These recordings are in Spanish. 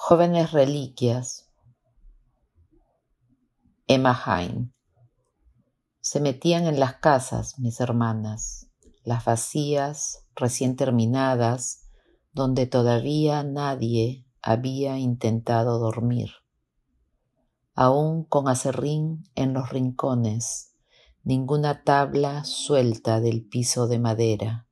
Jóvenes reliquias. Emma Hain. Se metían en las casas, mis hermanas, las vacías, recién terminadas, donde todavía nadie había intentado dormir. Aún con acerrín en los rincones, ninguna tabla suelta del piso de madera.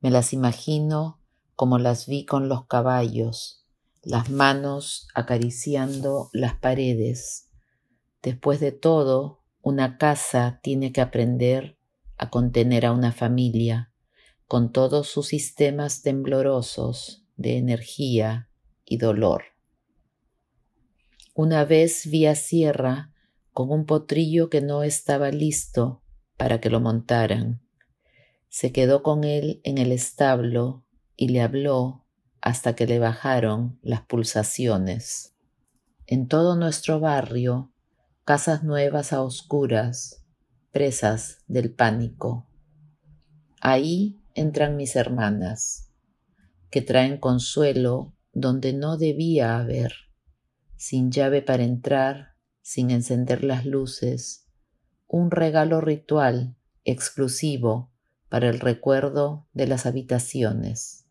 Me las imagino como las vi con los caballos, las manos acariciando las paredes. Después de todo, una casa tiene que aprender a contener a una familia, con todos sus sistemas temblorosos de energía y dolor. Una vez vi a Sierra con un potrillo que no estaba listo para que lo montaran. Se quedó con él en el establo y le habló hasta que le bajaron las pulsaciones. En todo nuestro barrio, casas nuevas a oscuras, presas del pánico. Ahí entran mis hermanas, que traen consuelo donde no debía haber, sin llave para entrar, sin encender las luces, un regalo ritual exclusivo para el recuerdo de las habitaciones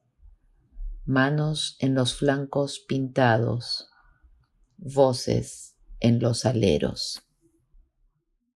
manos en los flancos pintados, voces en los aleros.